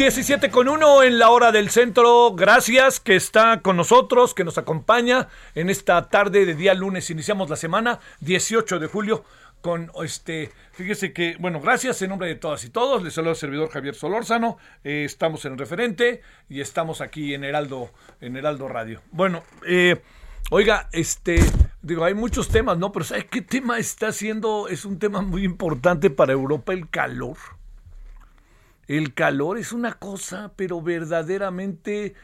17 con 1 en la hora del centro. Gracias que está con nosotros, que nos acompaña en esta tarde de día lunes. Iniciamos la semana 18 de julio con este, fíjese que, bueno, gracias en nombre de todas y todos. Les saludo al servidor Javier Solórzano. Eh, estamos en el referente y estamos aquí en Heraldo, en Heraldo Radio. Bueno, eh, Oiga, este, digo, hay muchos temas, ¿no? Pero ¿sabe qué tema está siendo? Es un tema muy importante para Europa, el calor. El calor es una cosa, pero verdaderamente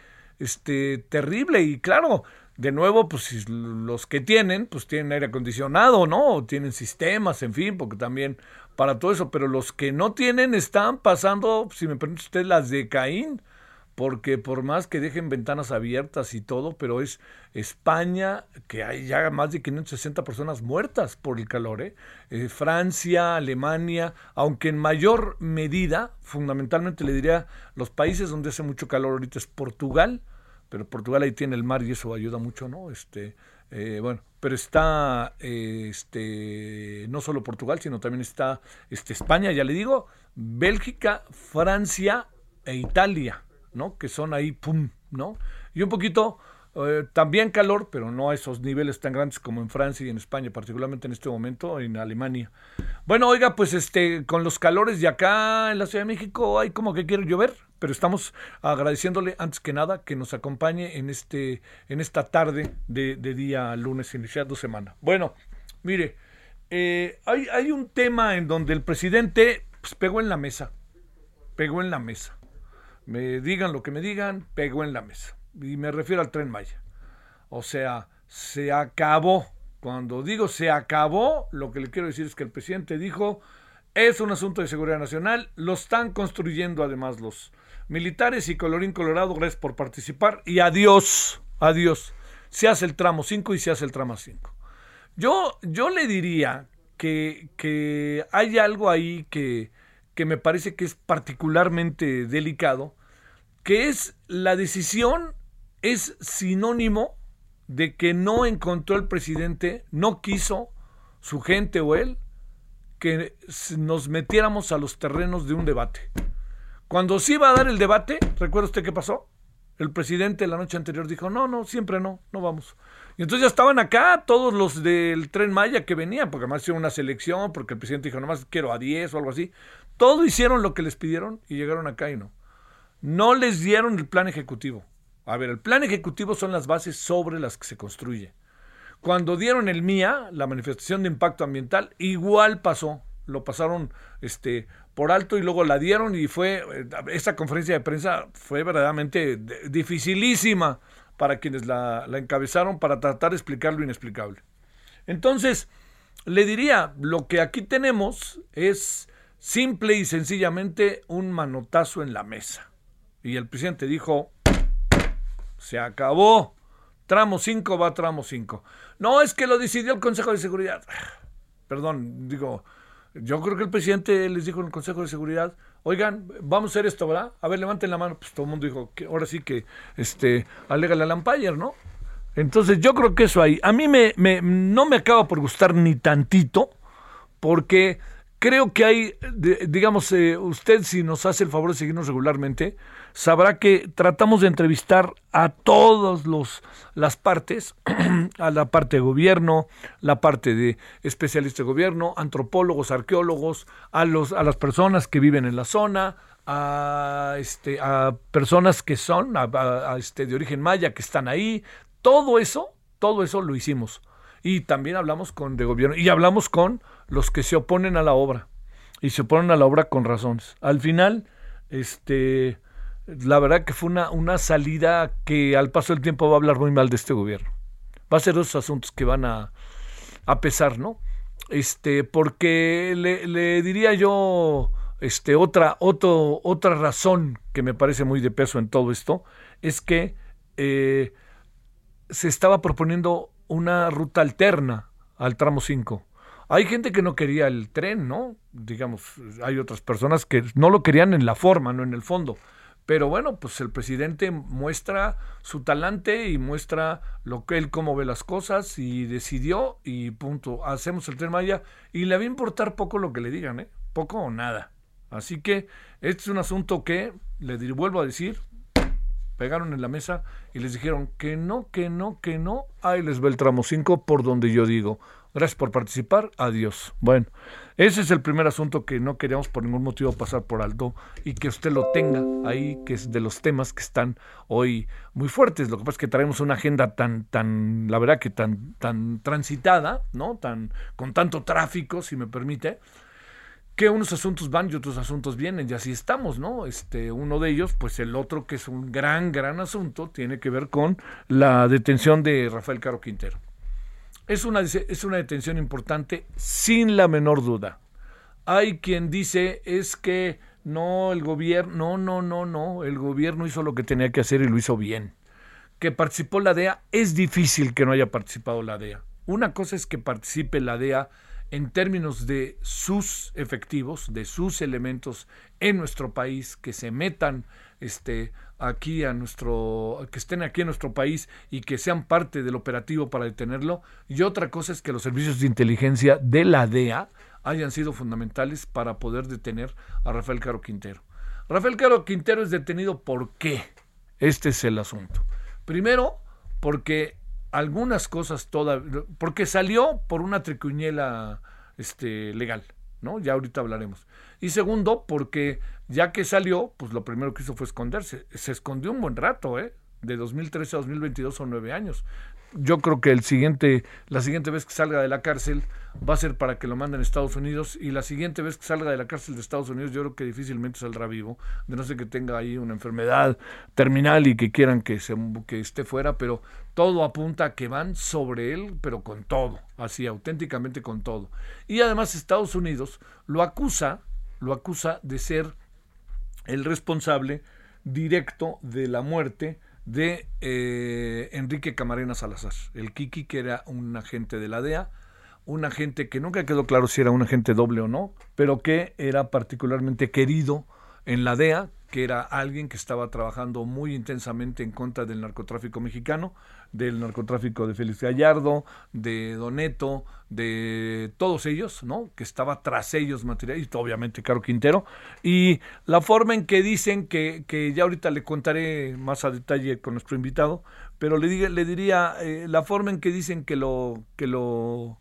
este, terrible. Y claro, de nuevo, pues los que tienen, pues tienen aire acondicionado, ¿no? O tienen sistemas, en fin, porque también para todo eso. Pero los que no tienen están pasando, si me permite usted, las de Caín. Porque por más que dejen ventanas abiertas y todo, pero es España, que hay ya más de 560 personas muertas por el calor, ¿eh? Eh, Francia, Alemania, aunque en mayor medida, fundamentalmente le diría, los países donde hace mucho calor ahorita es Portugal, pero Portugal ahí tiene el mar y eso ayuda mucho, ¿no? Este, eh, bueno, pero está eh, este, no solo Portugal, sino también está este, España, ya le digo, Bélgica, Francia e Italia. ¿No? Que son ahí, pum, ¿no? Y un poquito, eh, también calor, pero no a esos niveles tan grandes como en Francia y en España, particularmente en este momento en Alemania. Bueno, oiga, pues este, con los calores de acá en la Ciudad de México hay como que quiere llover, pero estamos agradeciéndole antes que nada que nos acompañe en este, en esta tarde de, día lunes, iniciando semana. Bueno, mire, eh, hay, hay un tema en donde el presidente pues, pegó en la mesa, pegó en la mesa me digan lo que me digan, pegó en la mesa. Y me refiero al tren Maya. O sea, se acabó. Cuando digo se acabó, lo que le quiero decir es que el presidente dijo, es un asunto de seguridad nacional, lo están construyendo además los militares y colorín colorado, gracias por participar y adiós, adiós. Se hace el tramo 5 y se hace el tramo 5. Yo, yo le diría que, que hay algo ahí que, que me parece que es particularmente delicado, que es la decisión es sinónimo de que no encontró el presidente, no quiso su gente o él que nos metiéramos a los terrenos de un debate. Cuando se iba a dar el debate, ¿recuerda usted qué pasó? El presidente la noche anterior dijo, no, no, siempre no, no vamos. Y entonces ya estaban acá todos los del tren Maya que venían, porque además hicieron una selección, porque el presidente dijo, nomás quiero a 10 o algo así. Todo hicieron lo que les pidieron y llegaron acá y no. No les dieron el plan ejecutivo. A ver, el plan ejecutivo son las bases sobre las que se construye. Cuando dieron el MIA, la manifestación de impacto ambiental, igual pasó. Lo pasaron este, por alto y luego la dieron y fue, esa conferencia de prensa fue verdaderamente dificilísima para quienes la, la encabezaron para tratar de explicar lo inexplicable. Entonces, le diría, lo que aquí tenemos es simple y sencillamente un manotazo en la mesa. Y el presidente dijo, se acabó. Tramo 5 va tramo 5. No, es que lo decidió el Consejo de Seguridad. Perdón, digo, yo creo que el presidente les dijo en el Consejo de Seguridad, oigan, vamos a hacer esto, ¿verdad? A ver, levanten la mano. Pues todo el mundo dijo, que ahora sí que, este, alégale al Lampayer, ¿no? Entonces yo creo que eso ahí, a mí me, me, no me acaba por gustar ni tantito, porque creo que hay, digamos, eh, usted si nos hace el favor de seguirnos regularmente, sabrá que tratamos de entrevistar a todas las partes, a la parte de gobierno, la parte de especialistas de gobierno, antropólogos, arqueólogos, a, los, a las personas que viven en la zona, a, este, a personas que son este, de origen maya que están ahí. Todo eso, todo eso lo hicimos. Y también hablamos con de gobierno y hablamos con los que se oponen a la obra. Y se oponen a la obra con razones. Al final, este la verdad que fue una, una salida que al paso del tiempo va a hablar muy mal de este gobierno. Va a ser esos asuntos que van a, a pesar, ¿no? Este, porque le, le, diría yo, este, otra, otro, otra razón que me parece muy de peso en todo esto, es que eh, se estaba proponiendo una ruta alterna al tramo 5. Hay gente que no quería el tren, ¿no? Digamos, hay otras personas que no lo querían en la forma, no en el fondo. Pero bueno, pues el presidente muestra su talante y muestra lo que él cómo ve las cosas y decidió y punto, hacemos el tren Maya y le va a importar poco lo que le digan, ¿eh? Poco o nada. Así que este es un asunto que, le vuelvo a decir, pegaron en la mesa y les dijeron que no, que no, que no, ahí les ve el tramo 5 por donde yo digo. Gracias por participar. Adiós. Bueno, ese es el primer asunto que no queríamos por ningún motivo pasar por alto y que usted lo tenga ahí, que es de los temas que están hoy muy fuertes. Lo que pasa es que traemos una agenda tan, tan, la verdad que tan, tan transitada, ¿no? Tan, con tanto tráfico, si me permite, que unos asuntos van y otros asuntos vienen, y así estamos, ¿no? Este, uno de ellos, pues el otro que es un gran, gran asunto, tiene que ver con la detención de Rafael Caro Quintero. Es una, es una detención importante, sin la menor duda. Hay quien dice es que no, el gobierno, no, no, no, no, el gobierno hizo lo que tenía que hacer y lo hizo bien. Que participó la DEA, es difícil que no haya participado la DEA. Una cosa es que participe la DEA en términos de sus efectivos, de sus elementos en nuestro país, que se metan este, aquí a nuestro, que estén aquí en nuestro país y que sean parte del operativo para detenerlo. Y otra cosa es que los servicios de inteligencia de la DEA hayan sido fundamentales para poder detener a Rafael Caro Quintero. Rafael Caro Quintero es detenido ¿por qué? Este es el asunto. Primero, porque algunas cosas todas, porque salió por una tricuñela este, legal, Ya ahorita hablaremos. Y segundo, porque ya que salió, pues lo primero que hizo fue esconderse. Se escondió un buen rato, ¿eh? De 2013 a 2022 son nueve años. Yo creo que el siguiente, la siguiente vez que salga de la cárcel va a ser para que lo manden a Estados Unidos y la siguiente vez que salga de la cárcel de Estados Unidos yo creo que difícilmente saldrá vivo, de no ser que tenga ahí una enfermedad terminal y que quieran que, esté fuera, pero todo apunta a que van sobre él, pero con todo, así auténticamente con todo. Y además Estados Unidos lo acusa, lo acusa de ser el responsable directo de la muerte de eh, Enrique Camarena Salazar, el Kiki, que era un agente de la DEA, un agente que nunca quedó claro si era un agente doble o no, pero que era particularmente querido en la DEA, que era alguien que estaba trabajando muy intensamente en contra del narcotráfico mexicano, del narcotráfico de Félix Gallardo, de Doneto, de todos ellos, ¿no? Que estaba tras ellos material, y obviamente Caro Quintero. Y la forma en que dicen, que, que ya ahorita le contaré más a detalle con nuestro invitado, pero le, le diría, eh, la forma en que dicen que lo, que lo,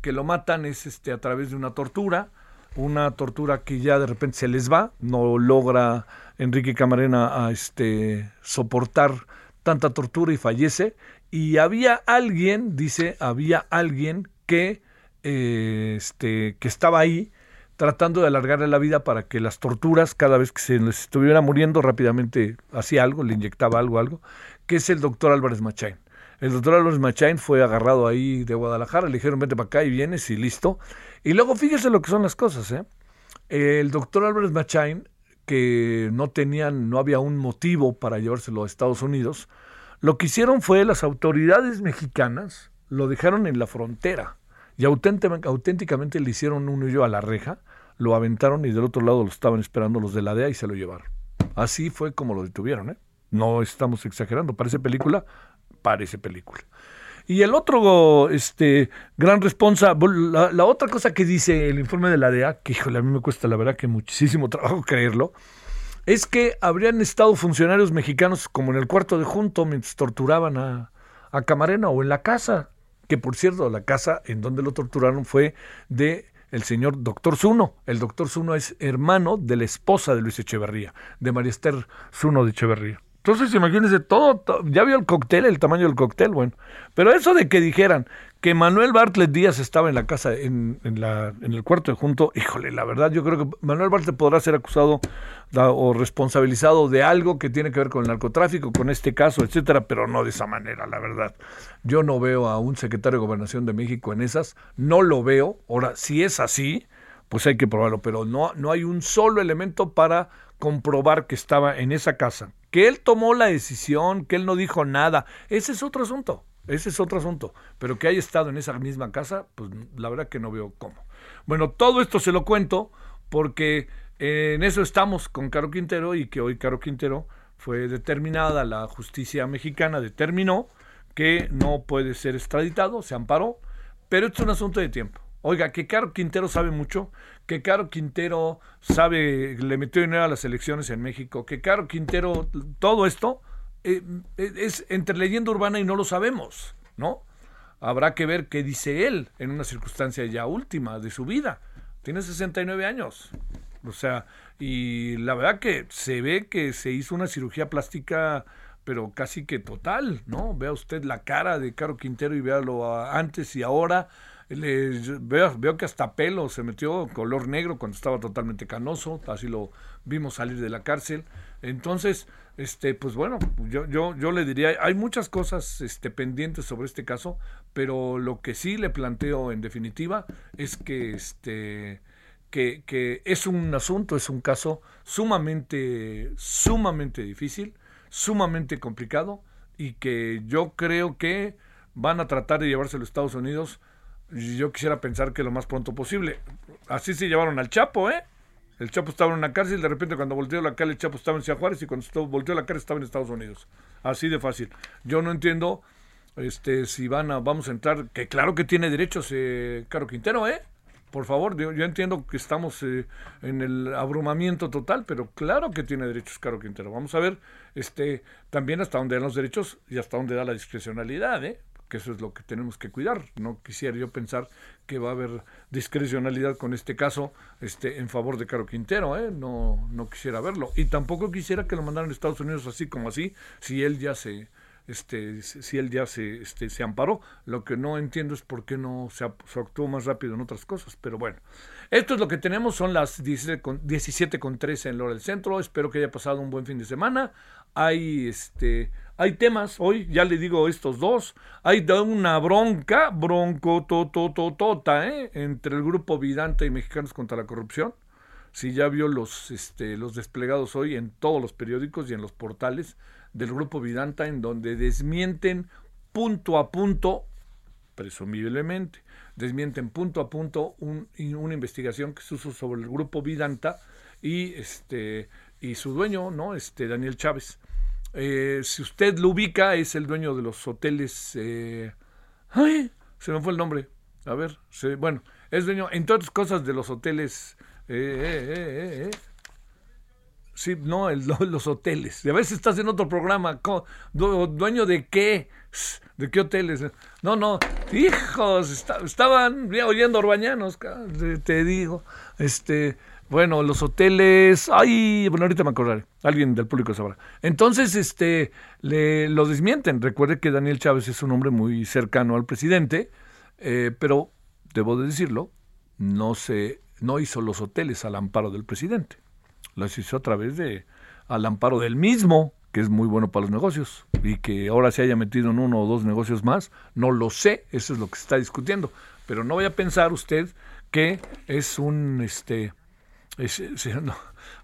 que lo matan es este, a través de una tortura, una tortura que ya de repente se les va, no logra Enrique Camarena a este, soportar tanta tortura y fallece. Y había alguien, dice, había alguien que, eh, este, que estaba ahí tratando de alargarle la vida para que las torturas, cada vez que se les estuviera muriendo, rápidamente hacía algo, le inyectaba algo, algo, que es el doctor Álvarez Machain. El doctor Álvarez Machain fue agarrado ahí de Guadalajara, le dijeron vente para acá y vienes y listo. Y luego fíjese lo que son las cosas, ¿eh? El doctor Álvarez Machain, que no tenían, no había un motivo para llevárselo a Estados Unidos, lo que hicieron fue las autoridades mexicanas lo dejaron en la frontera y auténticamente le hicieron un hoyo a la reja, lo aventaron y del otro lado lo estaban esperando los de la DEA y se lo llevaron. Así fue como lo detuvieron, ¿eh? No estamos exagerando, parece película, parece película. Y el otro este, gran responsable, la, la, otra cosa que dice el informe de la DEA, que híjole, a mí me cuesta la verdad que muchísimo trabajo creerlo, es que habrían estado funcionarios mexicanos como en el cuarto de junto mientras torturaban a, a Camarena o en la casa que por cierto, la casa en donde lo torturaron fue de el señor doctor Zuno. El doctor Zuno es hermano de la esposa de Luis Echeverría, de María Esther Zuno de Echeverría. Entonces, imagínense todo, ya vio el cóctel, el tamaño del cóctel, bueno. Pero eso de que dijeran que Manuel Bartlett Díaz estaba en la casa, en, la, en el cuarto de junto, híjole, la verdad, yo creo que Manuel Bartlett podrá ser acusado o responsabilizado de algo que tiene que ver con el narcotráfico, con este caso, etcétera, pero no de esa manera, la verdad. Yo no veo a un secretario de Gobernación de México en esas, no lo veo. Ahora, si es así, pues hay que probarlo, pero no, no hay un solo elemento para comprobar que estaba en esa casa. Que él tomó la decisión, que él no dijo nada, ese es otro asunto. Ese es otro asunto. Pero que haya estado en esa misma casa, pues la verdad que no veo cómo. Bueno, todo esto se lo cuento porque en eso estamos con Caro Quintero y que hoy Caro Quintero fue determinada, la justicia mexicana determinó que no puede ser extraditado, se amparó, pero es un asunto de tiempo. Oiga, que Caro Quintero sabe mucho, que Caro Quintero sabe, le metió dinero a las elecciones en México, que Caro Quintero, todo esto eh, es entre leyenda urbana y no lo sabemos, ¿no? Habrá que ver qué dice él en una circunstancia ya última de su vida. Tiene 69 años. O sea, y la verdad que se ve que se hizo una cirugía plástica pero casi que total, ¿no? Vea usted la cara de Caro Quintero y véalo antes y ahora veo, veo que hasta pelo se metió color negro cuando estaba totalmente canoso, así lo vimos salir de la cárcel. Entonces, este, pues bueno, yo, yo, yo le diría, hay muchas cosas este, pendientes sobre este caso, pero lo que sí le planteo en definitiva es que este que, que es un asunto, es un caso sumamente, sumamente difícil, sumamente complicado, y que yo creo que van a tratar de llevarse a Estados Unidos yo quisiera pensar que lo más pronto posible. Así se llevaron al Chapo, ¿eh? El Chapo estaba en una cárcel, de repente cuando volteó la cara el Chapo estaba en Ciudad Juárez y cuando volteó la cara estaba en Estados Unidos. Así de fácil. Yo no entiendo este si van a vamos a entrar, que claro que tiene derechos eh, Caro Quintero, ¿eh? Por favor, yo, entiendo que estamos eh, en el abrumamiento total, pero claro que tiene derechos Caro Quintero. Vamos a ver este también hasta dónde dan los derechos y hasta dónde da la discrecionalidad, ¿eh? Eso es lo que tenemos que cuidar. No quisiera yo pensar que va a haber discrecionalidad con este caso este, en favor de Caro Quintero, ¿eh? no, no quisiera verlo. Y tampoco quisiera que lo mandaran a Estados Unidos así como así, si él ya se, este, si él ya se, este, se amparó. Lo que no entiendo es por qué no se, actuó más rápido en otras cosas. Pero bueno, esto es lo que tenemos. Son las 17 con, 17 con 13 en Lora del Centro. Espero que haya pasado un buen fin de semana. Hay este hay temas, hoy ya le digo estos dos, hay una bronca, bronco, tota, ¿eh? entre el grupo Vidanta y Mexicanos contra la Corrupción. Si ya vio los, este, los desplegados hoy en todos los periódicos y en los portales del grupo Vidanta, en donde desmienten punto a punto, presumiblemente, desmienten punto a punto una investigación que se hizo sobre el grupo Vidanta y, este, y su dueño, ¿no? Este, Daniel Chávez. Eh, si usted lo ubica, es el dueño de los hoteles. Eh, ay, se me fue el nombre. A ver, bueno, es dueño, entre otras cosas, de los hoteles. Eh, sí, no, los hoteles. a veces estás en otro programa. ¿Dueño de qué? ¿De qué hoteles? No, no, hijos, estaban oyendo orbañanos, te digo. Este. Bueno, los hoteles, ay, bueno, ahorita me acordaré, alguien del público sabrá. Entonces, este, le, lo desmienten. Recuerde que Daniel Chávez es un hombre muy cercano al presidente, eh, pero debo de decirlo, no se, no hizo los hoteles al amparo del presidente, los hizo a través de al amparo del mismo, que es muy bueno para los negocios, y que ahora se haya metido en uno o dos negocios más, no lo sé, eso es lo que se está discutiendo, pero no vaya a pensar usted que es un este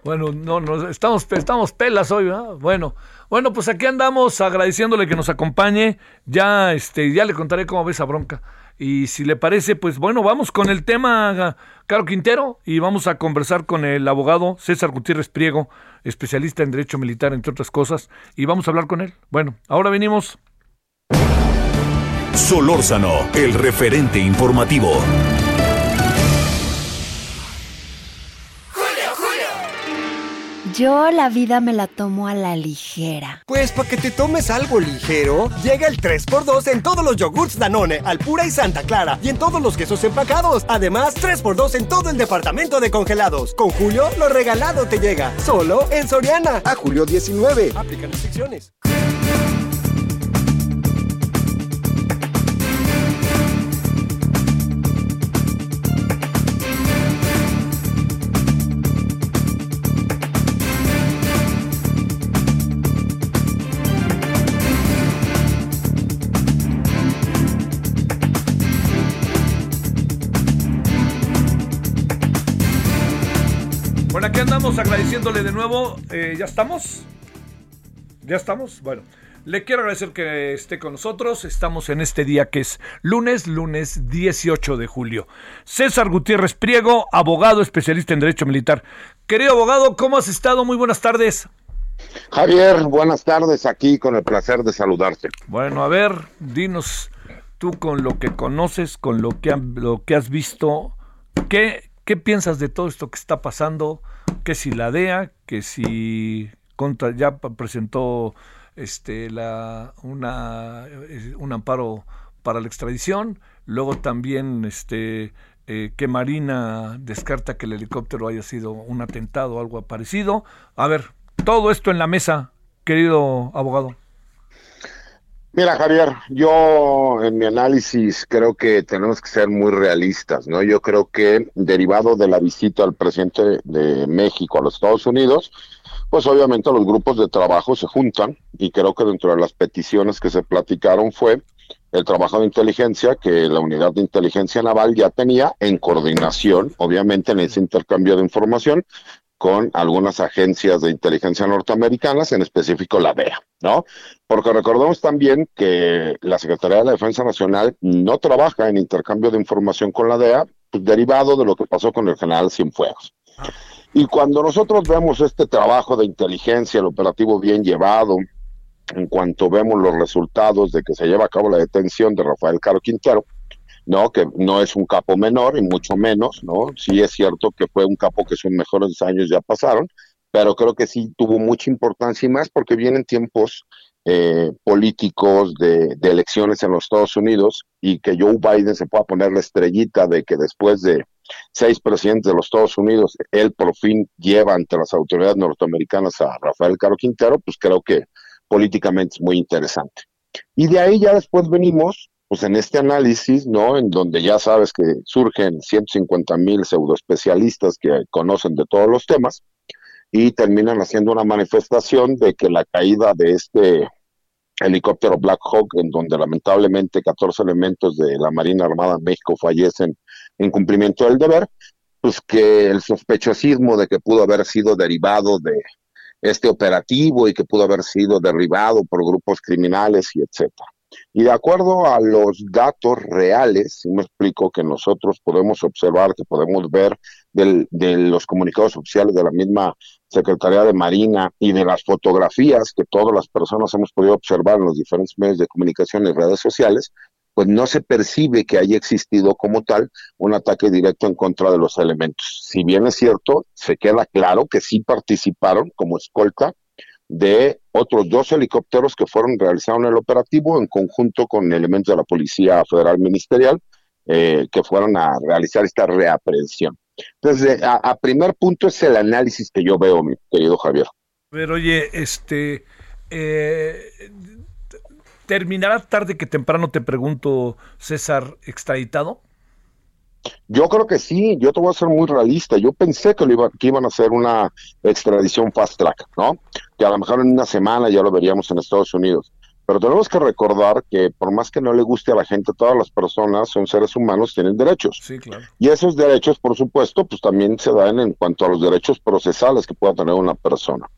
bueno, no, no, estamos, estamos pelas hoy, ¿verdad? Bueno, bueno, pues aquí andamos agradeciéndole que nos acompañe. Ya, este, ya le contaré cómo ve esa bronca. Y si le parece, pues bueno, vamos con el tema, Caro Quintero, y vamos a conversar con el abogado César Gutiérrez Priego, especialista en Derecho Militar, entre otras cosas, y vamos a hablar con él. Bueno, ahora venimos. Solórzano, el referente informativo. Yo la vida me la tomo a la ligera. Pues para que te tomes algo ligero, llega el 3x2 en todos los yogurts Danone, Alpura y Santa Clara, y en todos los quesos empacados. Además, 3x2 en todo el departamento de congelados. Con Julio, lo regalado te llega. Solo en Soriana. A julio 19. Aplican restricciones. Andamos agradeciéndole de nuevo. Eh, ¿Ya estamos? ¿Ya estamos? Bueno, le quiero agradecer que esté con nosotros. Estamos en este día que es lunes, lunes 18 de julio. César Gutiérrez Priego, abogado especialista en Derecho Militar. Querido abogado, ¿cómo has estado? Muy buenas tardes. Javier, buenas tardes aquí con el placer de saludarte. Bueno, a ver, dinos tú con lo que conoces, con lo que, lo que has visto, ¿qué, ¿qué piensas de todo esto que está pasando? Que si la DEA, que si contra ya presentó este la una eh, un amparo para la extradición, luego también este eh, que Marina descarta que el helicóptero haya sido un atentado o algo parecido. A ver, todo esto en la mesa, querido abogado. Mira, Javier, yo en mi análisis creo que tenemos que ser muy realistas, ¿no? Yo creo que derivado de la visita al presidente de México a los Estados Unidos, pues obviamente los grupos de trabajo se juntan y creo que dentro de las peticiones que se platicaron fue el trabajo de inteligencia que la unidad de inteligencia naval ya tenía en coordinación, obviamente en ese intercambio de información, con algunas agencias de inteligencia norteamericanas, en específico la DEA, ¿no? Porque recordemos también que la Secretaría de la Defensa Nacional no trabaja en intercambio de información con la DEA, pues, derivado de lo que pasó con el general Cienfuegos. Y cuando nosotros vemos este trabajo de inteligencia, el operativo bien llevado, en cuanto vemos los resultados de que se lleva a cabo la detención de Rafael Caro Quintero, ¿no? Que no es un capo menor y mucho menos, ¿no? Sí es cierto que fue un capo que sus mejores años ya pasaron, pero creo que sí tuvo mucha importancia y más porque vienen tiempos eh, políticos de, de, elecciones en los Estados Unidos y que Joe Biden se pueda poner la estrellita de que después de seis presidentes de los Estados Unidos, él por fin lleva ante las autoridades norteamericanas a Rafael Caro Quintero, pues creo que políticamente es muy interesante. Y de ahí ya después venimos pues en este análisis, ¿no? En donde ya sabes que surgen 150 mil pseudoespecialistas que conocen de todos los temas y terminan haciendo una manifestación de que la caída de este helicóptero Black Hawk, en donde lamentablemente 14 elementos de la Marina Armada de México fallecen en cumplimiento del deber, pues que el sospechosismo de que pudo haber sido derivado de este operativo y que pudo haber sido derribado por grupos criminales y etcétera. Y de acuerdo a los datos reales, si me explico que nosotros podemos observar, que podemos ver del, de los comunicados oficiales de la misma Secretaría de Marina y de las fotografías que todas las personas hemos podido observar en los diferentes medios de comunicación y redes sociales, pues no se percibe que haya existido como tal un ataque directo en contra de los elementos. Si bien es cierto, se queda claro que sí participaron como escolta de otros dos helicópteros que fueron realizados en el operativo en conjunto con elementos de la Policía Federal Ministerial eh, que fueron a realizar esta reaprehensión. Entonces, a, primer punto es el análisis que yo veo, mi querido Javier. Pero oye, este, eh, ¿terminará tarde que temprano, te pregunto, César, extraditado? Yo creo que sí, yo te voy a ser muy realista. Yo pensé que, lo iba, que iban a hacer una extradición fast track, ¿no? Que a lo mejor en una semana ya lo veríamos en Estados Unidos. Pero tenemos que recordar que por más que no le guste a la gente, todas las personas son seres humanos, tienen derechos. Sí, claro. Y esos derechos, por supuesto, pues también se dan en cuanto a los derechos procesales que pueda tener una persona.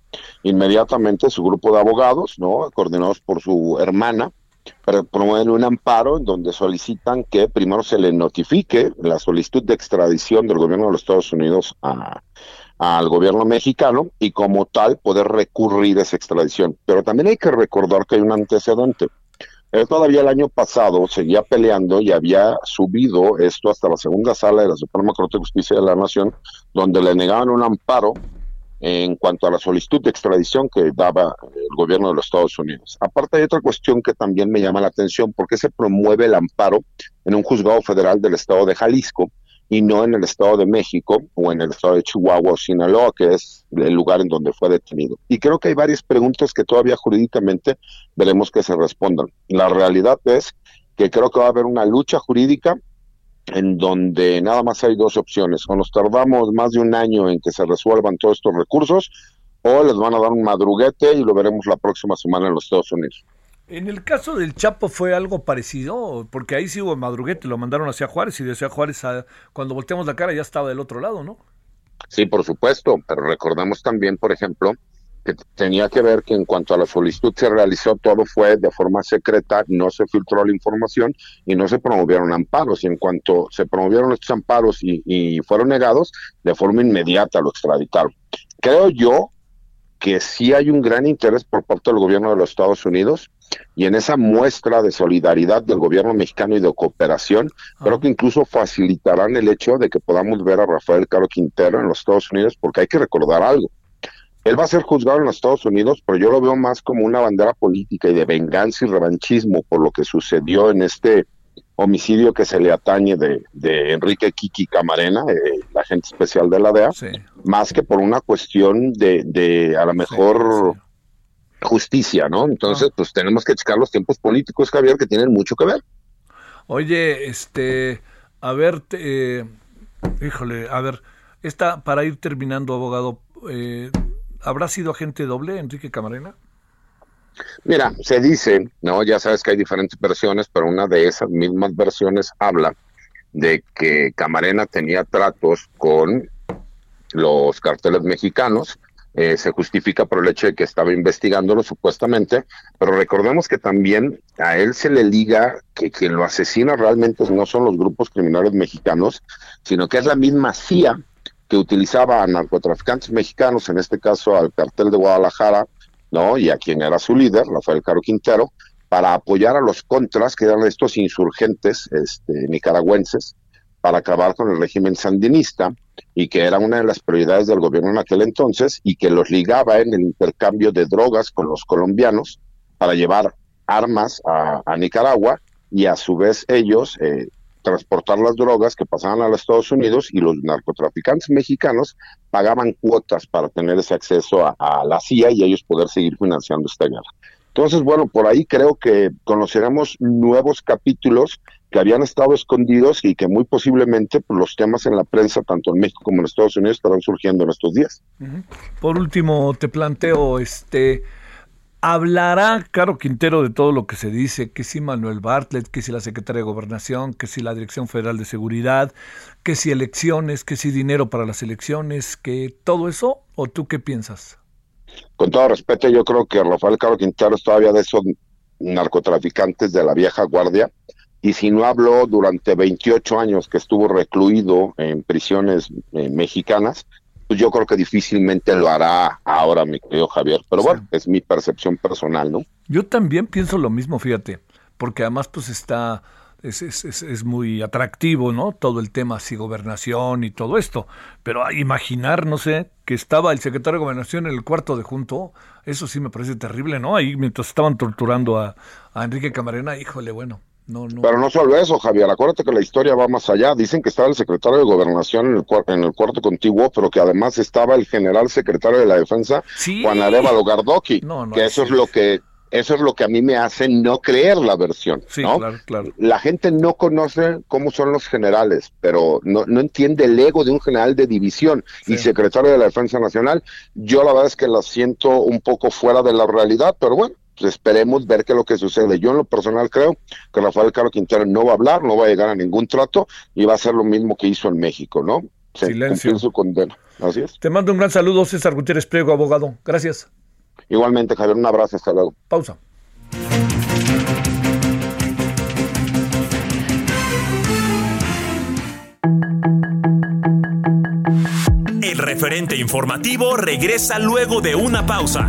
Inmediatamente su grupo de abogados, ¿no? Coordinados por su hermana, promueven un amparo en donde solicitan que primero se le notifique la solicitud de extradición del gobierno de los Estados Unidos a, al gobierno mexicano y como tal poder recurrir a esa extradición. Pero también hay que recordar que hay un antecedente. Él todavía el año pasado seguía peleando y había subido esto hasta la segunda sala de la Suprema Corte de Justicia de la Nación, donde le negaban un amparo en cuanto a la solicitud de extradición que daba el gobierno de los Estados Unidos. Aparte hay otra cuestión que también me llama la atención, porque se promueve el amparo en un juzgado federal del estado de Jalisco, y no en el Estado de México o en el Estado de Chihuahua o Sinaloa, que es el lugar en donde fue detenido. Y creo que hay varias preguntas que todavía jurídicamente veremos que se respondan. La realidad es que creo que va a haber una lucha jurídica en donde nada más hay dos opciones. O nos tardamos más de un año en que se resuelvan todos estos recursos, o les van a dar un madruguete y lo veremos la próxima semana en los Estados Unidos. En el caso del Chapo fue algo parecido, porque ahí sí hubo madruguete, lo mandaron hacia Juárez y decía Juárez, ah, cuando volteamos la cara ya estaba del otro lado, ¿no? Sí, por supuesto, pero recordamos también, por ejemplo, que tenía que ver que en cuanto a la solicitud se realizó, todo fue de forma secreta, no se filtró la información y no se promovieron amparos. Y en cuanto se promovieron estos amparos y, y fueron negados, de forma inmediata lo extraditaron. Creo yo que sí hay un gran interés por parte del gobierno de los Estados Unidos y en esa muestra de solidaridad del gobierno mexicano y de cooperación, creo que incluso facilitarán el hecho de que podamos ver a Rafael Caro Quintero en los Estados Unidos, porque hay que recordar algo. Él va a ser juzgado en los Estados Unidos, pero yo lo veo más como una bandera política y de venganza y revanchismo por lo que sucedió en este homicidio que se le atañe de, Enrique Kiki Camarena, eh, el agente especial de la DEA, más que por una cuestión de, de a lo mejor justicia, ¿no? Entonces, ah. pues tenemos que checar los tiempos políticos, Javier, que tienen mucho que ver. Oye, este, a ver, eh, híjole, a ver, esta, para ir terminando, abogado, eh, ¿habrá sido agente doble, Enrique Camarena? Mira, se dice, no, ya sabes que hay diferentes versiones, pero una de esas mismas versiones habla de que Camarena tenía tratos con los carteles mexicanos. Eh, se justifica por el hecho de que estaba investigándolo supuestamente, pero recordemos que también a él se le liga que quien lo asesina realmente no son los grupos criminales mexicanos, sino que es la misma CIA que utilizaba a narcotraficantes mexicanos, en este caso al cartel de Guadalajara, ¿no? Y a quien era su líder, Rafael Caro Quintero, para apoyar a los contras, que eran estos insurgentes este, nicaragüenses, para acabar con el régimen sandinista y que era una de las prioridades del gobierno en aquel entonces y que los ligaba en el intercambio de drogas con los colombianos para llevar armas a, Nicaragua y a su vez ellos eh, transportar las drogas que pasaban a los Estados Unidos y los narcotraficantes mexicanos pagaban cuotas para tener ese acceso a, la CIA y ellos poder seguir financiando esta guerra. Entonces, bueno, por ahí creo que conoceremos nuevos capítulos que habían estado escondidos y que muy posiblemente pues, los temas en la prensa, tanto en México como en Estados Unidos, estarán surgiendo en estos días. Por último, te planteo, este, ¿hablará Caro Quintero de todo lo que se dice? Que si Manuel Bartlett, que si la Secretaria de Gobernación, que si la Dirección Federal de Seguridad, que si elecciones, que si dinero para las elecciones, que todo eso, ¿o tú qué piensas? Con todo respeto, yo creo que Rafael Caro Quintero es todavía de esos narcotraficantes de la vieja guardia y si no habló durante 28 años que estuvo recluido en prisiones eh, mexicanas, pues yo creo que difícilmente lo hará ahora, mi querido Javier. Pero bueno, es mi percepción personal, ¿no? Yo también pienso lo mismo, fíjate, porque además pues está, es, es, es, muy atractivo, ¿no? Todo el tema así, gobernación y todo esto. Pero imaginar, no sé, que estaba el secretario de gobernación en el cuarto de junto, eso sí me parece terrible, ¿no? Ahí mientras estaban torturando a, a Enrique Camarena, híjole, bueno, pero no solo eso, Javier, acuérdate que la historia va más allá. Dicen que estaba el secretario de Gobernación en el, en el cuarto contiguo, pero que además estaba el general secretario de la Defensa, Juan Arevalo Gardoqui, que eso es lo que Eso es lo que a mí me hace no creer la versión. Sí, ¿no? claro, claro. La gente no conoce cómo son los generales, pero no, no entiende el ego de un general de división y secretario de la Defensa Nacional. Yo la verdad es que la siento un poco fuera de la realidad, pero bueno, pues esperemos ver qué es lo que sucede. Yo en lo personal creo que Rafael Caro Quintero no va a hablar, no va a llegar a ningún trato y va a hacer lo mismo que hizo en México, ¿no? Se Silencio. cumplir su condena. Así es. Te mando un gran saludo, César Gutiérrez Priego, abogado. Gracias. Igualmente, Javier, un abrazo, hasta luego. Pausa. El referente informativo regresa luego de una pausa.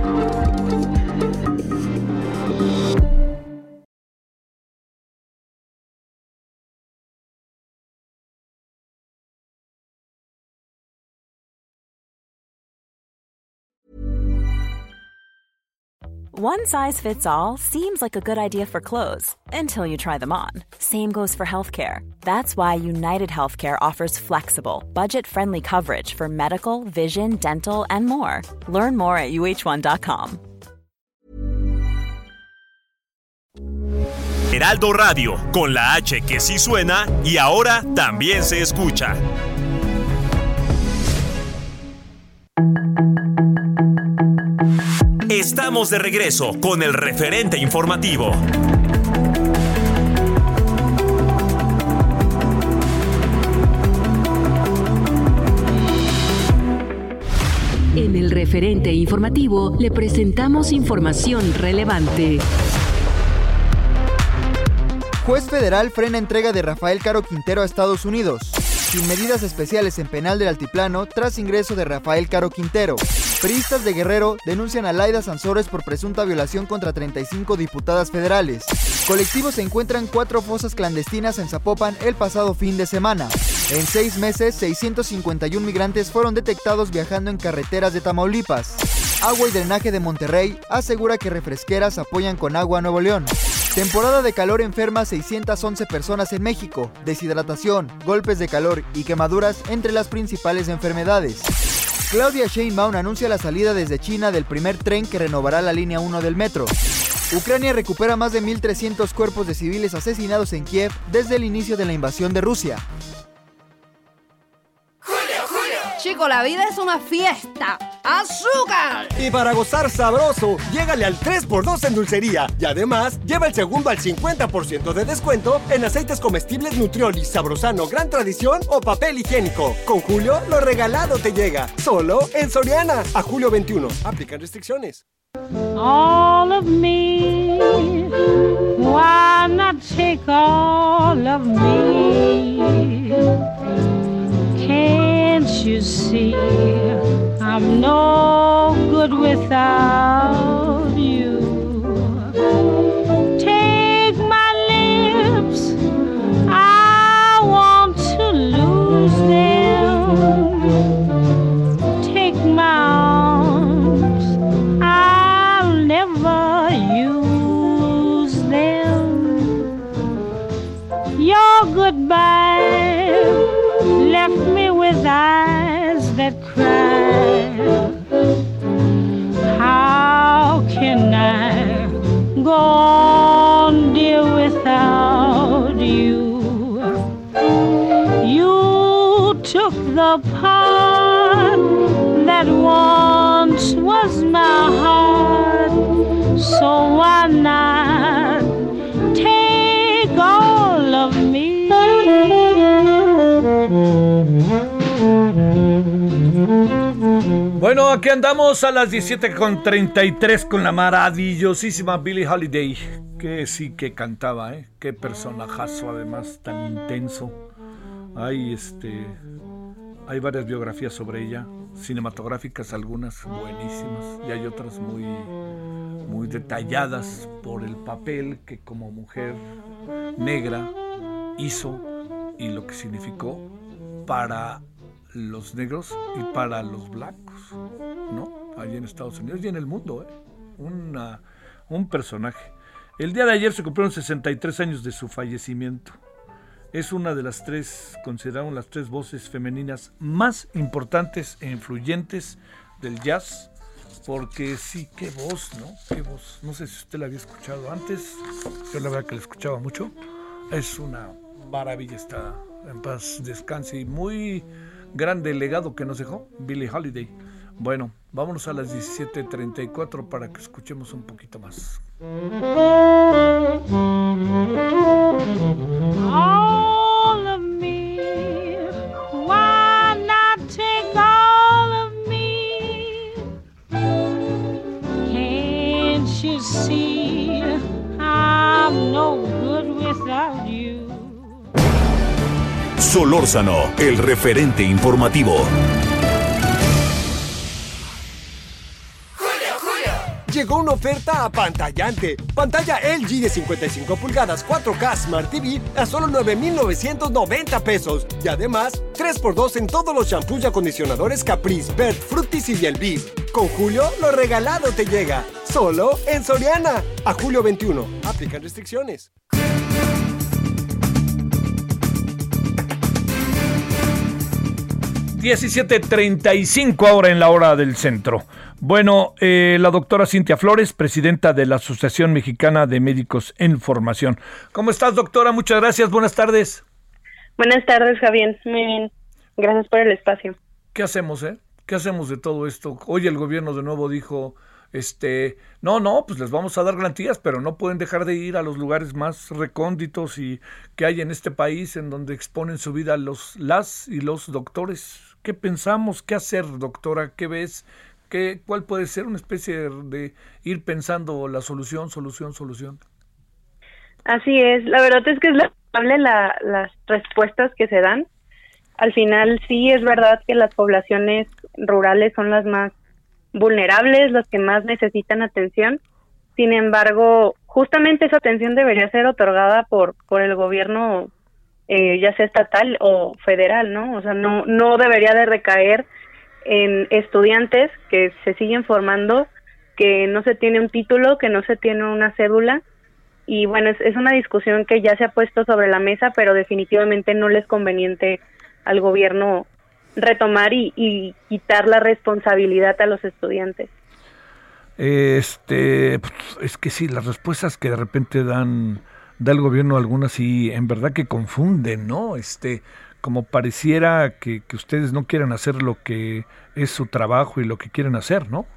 One size fits all seems like a good idea for clothes until you try them on. Same goes for healthcare. That's why United Healthcare offers flexible, budget friendly coverage for medical, vision, dental, and more. Learn more at uh1.com. Heraldo Radio, con la H que sí suena y ahora también se escucha. Estamos de regreso con el referente informativo. En el referente informativo le presentamos información relevante. Juez federal frena entrega de Rafael Caro Quintero a Estados Unidos. Sin medidas especiales en penal del altiplano tras ingreso de Rafael Caro Quintero. Periodistas de Guerrero denuncian a Laida Sansores por presunta violación contra 35 diputadas federales. Colectivos encuentran cuatro fosas clandestinas en Zapopan el pasado fin de semana. En seis meses, 651 migrantes fueron detectados viajando en carreteras de Tamaulipas. Agua y Drenaje de Monterrey asegura que refresqueras apoyan con agua a Nuevo León. Temporada de calor enferma 611 personas en México. Deshidratación, golpes de calor y quemaduras entre las principales enfermedades. Claudia Sheinbaum anuncia la salida desde China del primer tren que renovará la línea 1 del metro. Ucrania recupera más de 1.300 cuerpos de civiles asesinados en Kiev desde el inicio de la invasión de Rusia. Chico, la vida es una fiesta. ¡Azúcar! Y para gozar sabroso, llégale al 3x2 en dulcería. Y además, lleva el segundo al 50% de descuento en aceites comestibles Nutrioli, Sabrosano, Gran Tradición o papel higiénico. Con Julio, lo regalado te llega. Solo en Soriana. A julio 21. Aplican restricciones. all of me. Why not take all of me? Can't you see I'm no good without you? Take my lips, I want to lose them. Take my arms, I'll never use them. Your goodbye left me with eyes that cry. I go on, dear, without you? You took the part that once was my heart, so why not take all of me? Bueno, aquí andamos a las 17 con 33 con la maravillosísima Billie Holiday. Que sí que cantaba, ¿eh? Qué personajazo, además, tan intenso. Hay, este, hay varias biografías sobre ella, cinematográficas algunas buenísimas y hay otras muy, muy detalladas por el papel que como mujer negra hizo y lo que significó para los negros y para los blancos, ¿no? allí en Estados Unidos y en el mundo, ¿eh? Una, un personaje. El día de ayer se cumplieron 63 años de su fallecimiento. Es una de las tres, consideramos las tres voces femeninas más importantes e influyentes del jazz. Porque sí, qué voz, ¿no? Qué voz. No sé si usted la había escuchado antes. Yo la verdad que la escuchaba mucho. Es una maravilla, está en paz, descanse y muy grande legado que nos dejó Billie Holiday. Bueno, vámonos a las 17:34 para que escuchemos un poquito más. All of me, why not take all of me? Can't you see I'm no good without you? Solórzano, el referente informativo. Llegó una oferta apantallante. Pantalla LG de 55 pulgadas 4K Smart TV a solo 9,990 pesos. Y además, 3x2 en todos los shampoos y acondicionadores Caprice, Bert, Fructis y Bielvis. Con Julio, lo regalado te llega. Solo en Soriana. A julio 21. Aplican restricciones. ...17.35 ahora en la hora del centro. Bueno, eh, la doctora Cintia Flores, presidenta de la Asociación Mexicana de Médicos en Formación. ¿Cómo estás, doctora? Muchas gracias. Buenas tardes. Buenas tardes, Javier. Muy bien. Gracias por el espacio. ¿Qué hacemos, eh? ¿Qué hacemos de todo esto? Hoy el gobierno de nuevo dijo, este, no, no, pues les vamos a dar garantías, pero no pueden dejar de ir a los lugares más recónditos y que hay en este país en donde exponen su vida los las y los doctores. ¿Qué pensamos? ¿Qué hacer, doctora? ¿Qué ves? ¿Qué, ¿Cuál puede ser una especie de ir pensando la solución, solución, solución? Así es. La verdad es que es lamentable la, las respuestas que se dan. Al final sí es verdad que las poblaciones rurales son las más vulnerables, las que más necesitan atención. Sin embargo, justamente esa atención debería ser otorgada por, por el gobierno eh, ya sea estatal o federal, ¿no? O sea, no, no debería de recaer en estudiantes que se siguen formando, que no se tiene un título, que no se tiene una cédula. Y bueno, es, es una discusión que ya se ha puesto sobre la mesa, pero definitivamente no le es conveniente al gobierno retomar y, y quitar la responsabilidad a los estudiantes. Este, pues, es que sí, las respuestas que de repente dan da el gobierno algunas y en verdad que confunden, ¿no? Este, como pareciera que, que, ustedes no quieren hacer lo que es su trabajo y lo que quieren hacer, ¿no?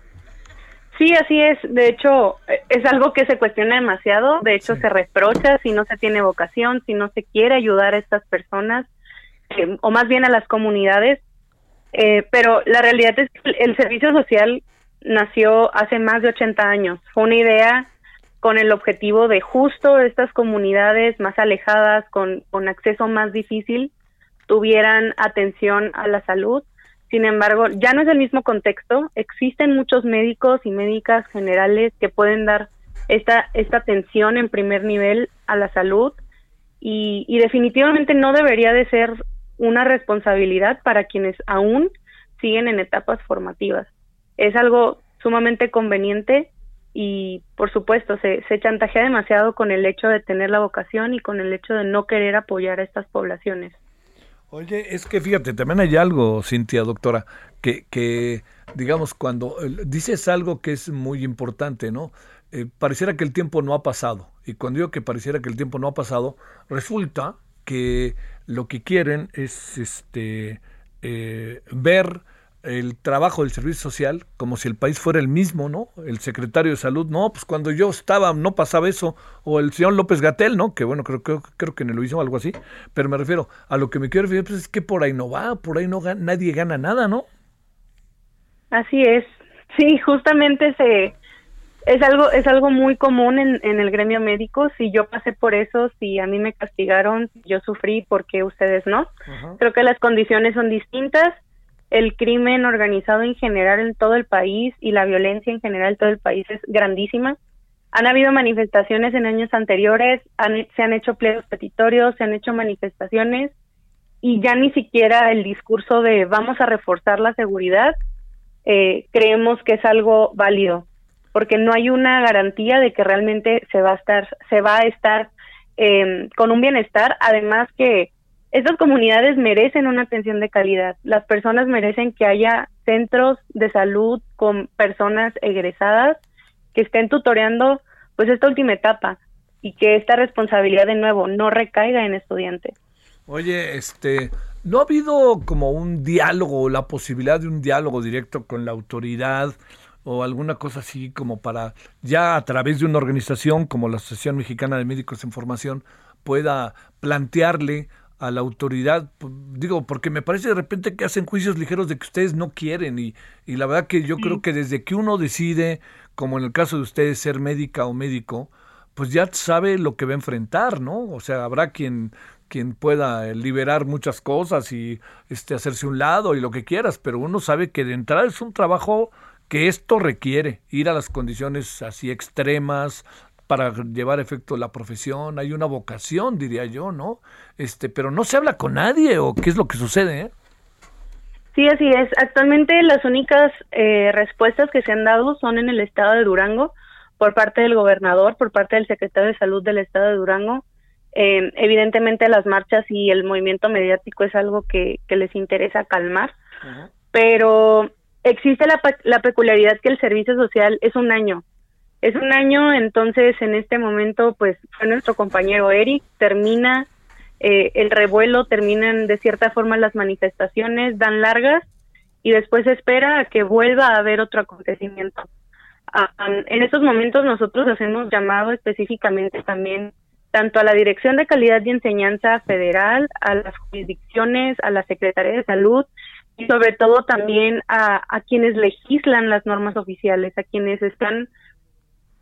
Sí, así es. De hecho, es algo que se cuestiona demasiado. De hecho, sí. se reprocha si no se tiene vocación, si no se quiere ayudar a estas personas, eh, o más bien a las comunidades. Eh, pero la realidad es que el servicio social nació hace más de 80 años. Fue una idea con el objetivo de justo estas comunidades más alejadas, con, con acceso más difícil, tuvieran atención a la salud. Sin embargo, ya no es el mismo contexto. Existen muchos médicos y médicas generales que pueden dar esta, esta atención en primer nivel a la salud y, y definitivamente no debería de ser una responsabilidad para quienes aún siguen en etapas formativas. Es algo sumamente conveniente y por supuesto se, se chantajea demasiado con el hecho de tener la vocación y con el hecho de no querer apoyar a estas poblaciones. Oye, es que fíjate, también hay algo, Cintia, doctora, que, que digamos, cuando dices algo que es muy importante, ¿no? Eh, pareciera que el tiempo no ha pasado. Y cuando digo que pareciera que el tiempo no ha pasado, resulta que lo que quieren es este eh, ver el trabajo del servicio social como si el país fuera el mismo, ¿no? El secretario de salud, no, pues cuando yo estaba no pasaba eso, o el señor López Gatel, ¿no? Que bueno, creo, creo, creo que lo hizo algo así, pero me refiero, a lo que me quiero referir, pues es que por ahí no va, por ahí no nadie gana nada, ¿no? Así es, sí, justamente se es algo es algo muy común en, en el gremio médico, si yo pasé por eso, si a mí me castigaron, yo sufrí, porque ustedes no? Uh -huh. Creo que las condiciones son distintas, el crimen organizado en general en todo el país y la violencia en general en todo el país es grandísima. Han habido manifestaciones en años anteriores, han, se han hecho pliegos petitorios, se han hecho manifestaciones y ya ni siquiera el discurso de vamos a reforzar la seguridad eh, creemos que es algo válido, porque no hay una garantía de que realmente se va a estar, se va a estar eh, con un bienestar, además que estas comunidades merecen una atención de calidad. Las personas merecen que haya centros de salud con personas egresadas que estén tutoreando pues esta última etapa y que esta responsabilidad de nuevo no recaiga en estudiantes. Oye, este, ¿no ha habido como un diálogo, la posibilidad de un diálogo directo con la autoridad o alguna cosa así como para ya a través de una organización como la Asociación Mexicana de Médicos en Formación pueda plantearle a la autoridad, digo, porque me parece de repente que hacen juicios ligeros de que ustedes no quieren y, y la verdad que yo creo que desde que uno decide, como en el caso de ustedes, ser médica o médico, pues ya sabe lo que va a enfrentar, ¿no? O sea, habrá quien quien pueda liberar muchas cosas y este hacerse un lado y lo que quieras, pero uno sabe que de entrada es un trabajo que esto requiere, ir a las condiciones así extremas, para llevar efecto la profesión, hay una vocación, diría yo, ¿no? Este, pero no se habla con nadie o qué es lo que sucede, ¿eh? Sí, así es. Actualmente las únicas eh, respuestas que se han dado son en el estado de Durango por parte del gobernador, por parte del secretario de salud del estado de Durango. Eh, evidentemente las marchas y el movimiento mediático es algo que, que les interesa calmar, pero existe la, la peculiaridad que el servicio social es un año, es un año, entonces en este momento pues fue nuestro compañero Eric, termina eh, el revuelo, terminan de cierta forma las manifestaciones, dan largas y después espera a que vuelva a haber otro acontecimiento. Ah, en estos momentos nosotros hacemos llamado específicamente también tanto a la Dirección de Calidad y Enseñanza Federal, a las jurisdicciones, a la Secretaría de Salud y sobre todo también a, a quienes legislan las normas oficiales, a quienes están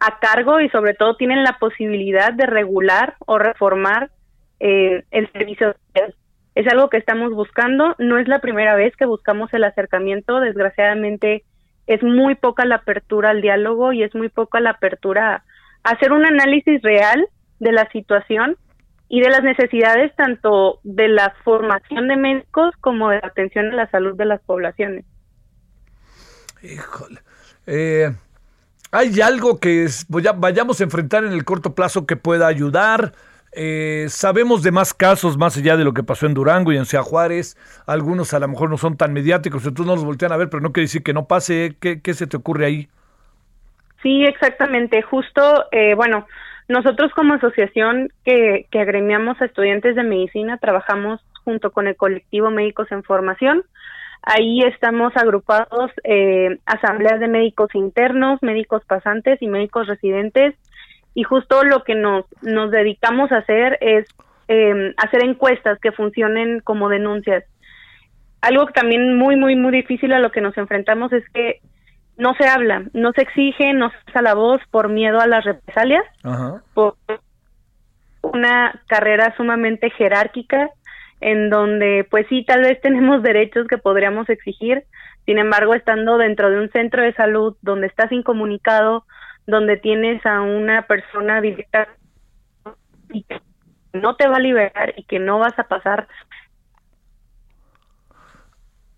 a cargo y sobre todo tienen la posibilidad de regular o reformar eh, el servicio. Es algo que estamos buscando, no es la primera vez que buscamos el acercamiento, desgraciadamente es muy poca la apertura al diálogo y es muy poca la apertura a hacer un análisis real de la situación y de las necesidades tanto de la formación de médicos como de la atención a la salud de las poblaciones. Híjole. Eh, ¿Hay algo que vayamos a enfrentar en el corto plazo que pueda ayudar? Eh, sabemos de más casos más allá de lo que pasó en Durango y en Ciudad Juárez. Algunos a lo mejor no son tan mediáticos, entonces no los voltean a ver, pero no quiere decir que no pase. ¿Qué, qué se te ocurre ahí? Sí, exactamente. Justo, eh, bueno, nosotros como asociación que, que agremiamos a estudiantes de medicina trabajamos junto con el colectivo Médicos en Formación. Ahí estamos agrupados eh, asambleas de médicos internos, médicos pasantes y médicos residentes y justo lo que nos, nos dedicamos a hacer es eh, hacer encuestas que funcionen como denuncias. Algo también muy, muy, muy difícil a lo que nos enfrentamos es que no se habla, no se exige, no se alza la voz por miedo a las represalias, por una carrera sumamente jerárquica en donde pues sí, tal vez tenemos derechos que podríamos exigir, sin embargo, estando dentro de un centro de salud donde estás incomunicado, donde tienes a una persona directa y que no te va a liberar y que no vas a pasar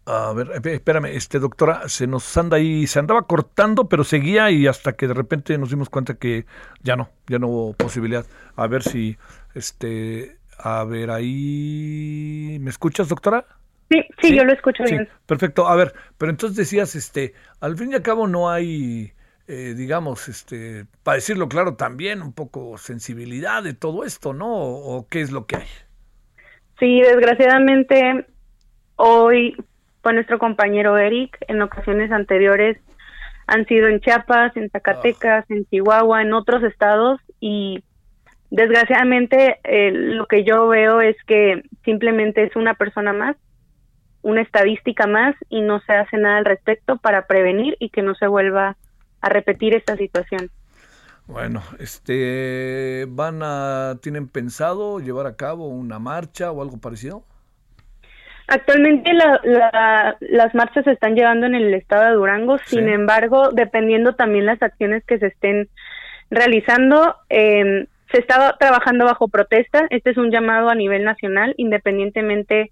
a ver, espérame, este doctora, se nos anda ahí, se andaba cortando, pero seguía y hasta que de repente nos dimos cuenta que ya no, ya no hubo posibilidad. A ver si, este, a ver, ahí. ¿Me escuchas, doctora? Sí, sí, yo lo escucho bien. Perfecto. A ver, pero entonces decías, este, al fin y al cabo no hay, eh, digamos, este, para decirlo claro, también un poco sensibilidad de todo esto, ¿no? ¿O qué es lo que hay? Sí, desgraciadamente hoy fue nuestro compañero Eric, en ocasiones anteriores han sido en Chiapas, en Zacatecas, en Chihuahua, en otros estados y Desgraciadamente, eh, lo que yo veo es que simplemente es una persona más, una estadística más y no se hace nada al respecto para prevenir y que no se vuelva a repetir esta situación. Bueno, este, ¿van a, tienen pensado llevar a cabo una marcha o algo parecido? Actualmente las marchas se están llevando en el estado de Durango, sin embargo, dependiendo también las acciones que se estén realizando, eh, se está trabajando bajo protesta. Este es un llamado a nivel nacional, independientemente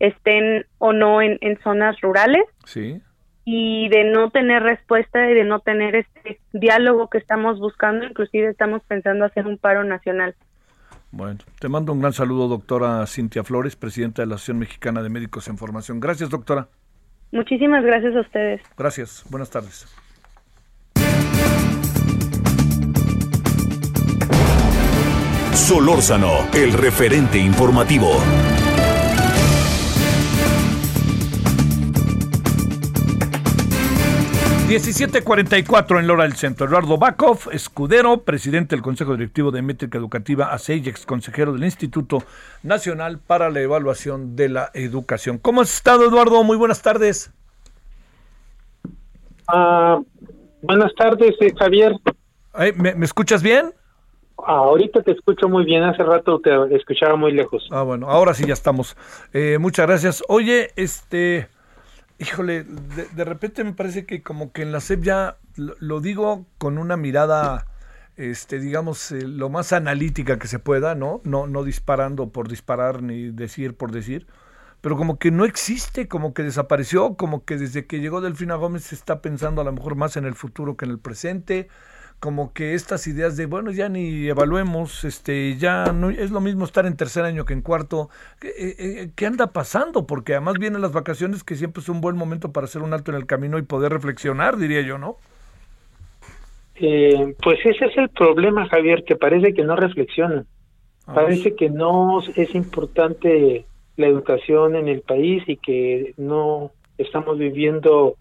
estén o no en, zonas rurales. Sí. y de no tener respuesta y de no tener este diálogo que estamos buscando, inclusive estamos pensando hacer un paro nacional. Bueno, te mando un gran saludo, doctora Cintia Flores, presidenta de la Asociación Mexicana de Médicos en Formación. Gracias, doctora. Muchísimas gracias a ustedes. Gracias, buenas tardes. Solórzano, el referente informativo. 1744 en Lora del Centro. Eduardo Bakov, escudero, presidente del Consejo Directivo de Métrica Educativa ASEI, ex consejero del Instituto Nacional para la Evaluación de la Educación. ¿Cómo has estado, Eduardo? Muy buenas tardes. Ah, buenas tardes, eh, Javier. ¿Me, escuchas bien? ahorita te escucho muy bien, hace rato te escuchaba muy lejos. Ah, bueno, ahora sí ya estamos. Eh, muchas gracias. Oye, este, híjole, de, repente me parece que como que en la SEP ya lo, digo con una mirada, este, digamos, eh, lo más analítica que se pueda, ¿no? ¿no? No disparando por disparar ni decir por decir, pero como que no existe, como que desapareció, como que desde que llegó Delfina Gómez se está pensando a lo mejor más en el futuro que en el presente como que estas ideas de bueno ya ni evaluemos este ya no es lo mismo estar en tercer año que en cuarto ¿Qué, eh, eh, ¿qué, anda pasando porque además vienen las vacaciones que siempre es un buen momento para hacer un alto en el camino y poder reflexionar diría yo no eh, pues ese es el problema Javier que parece que no reflexionan. Ah. parece que no es importante la educación en el país y que no estamos viviendo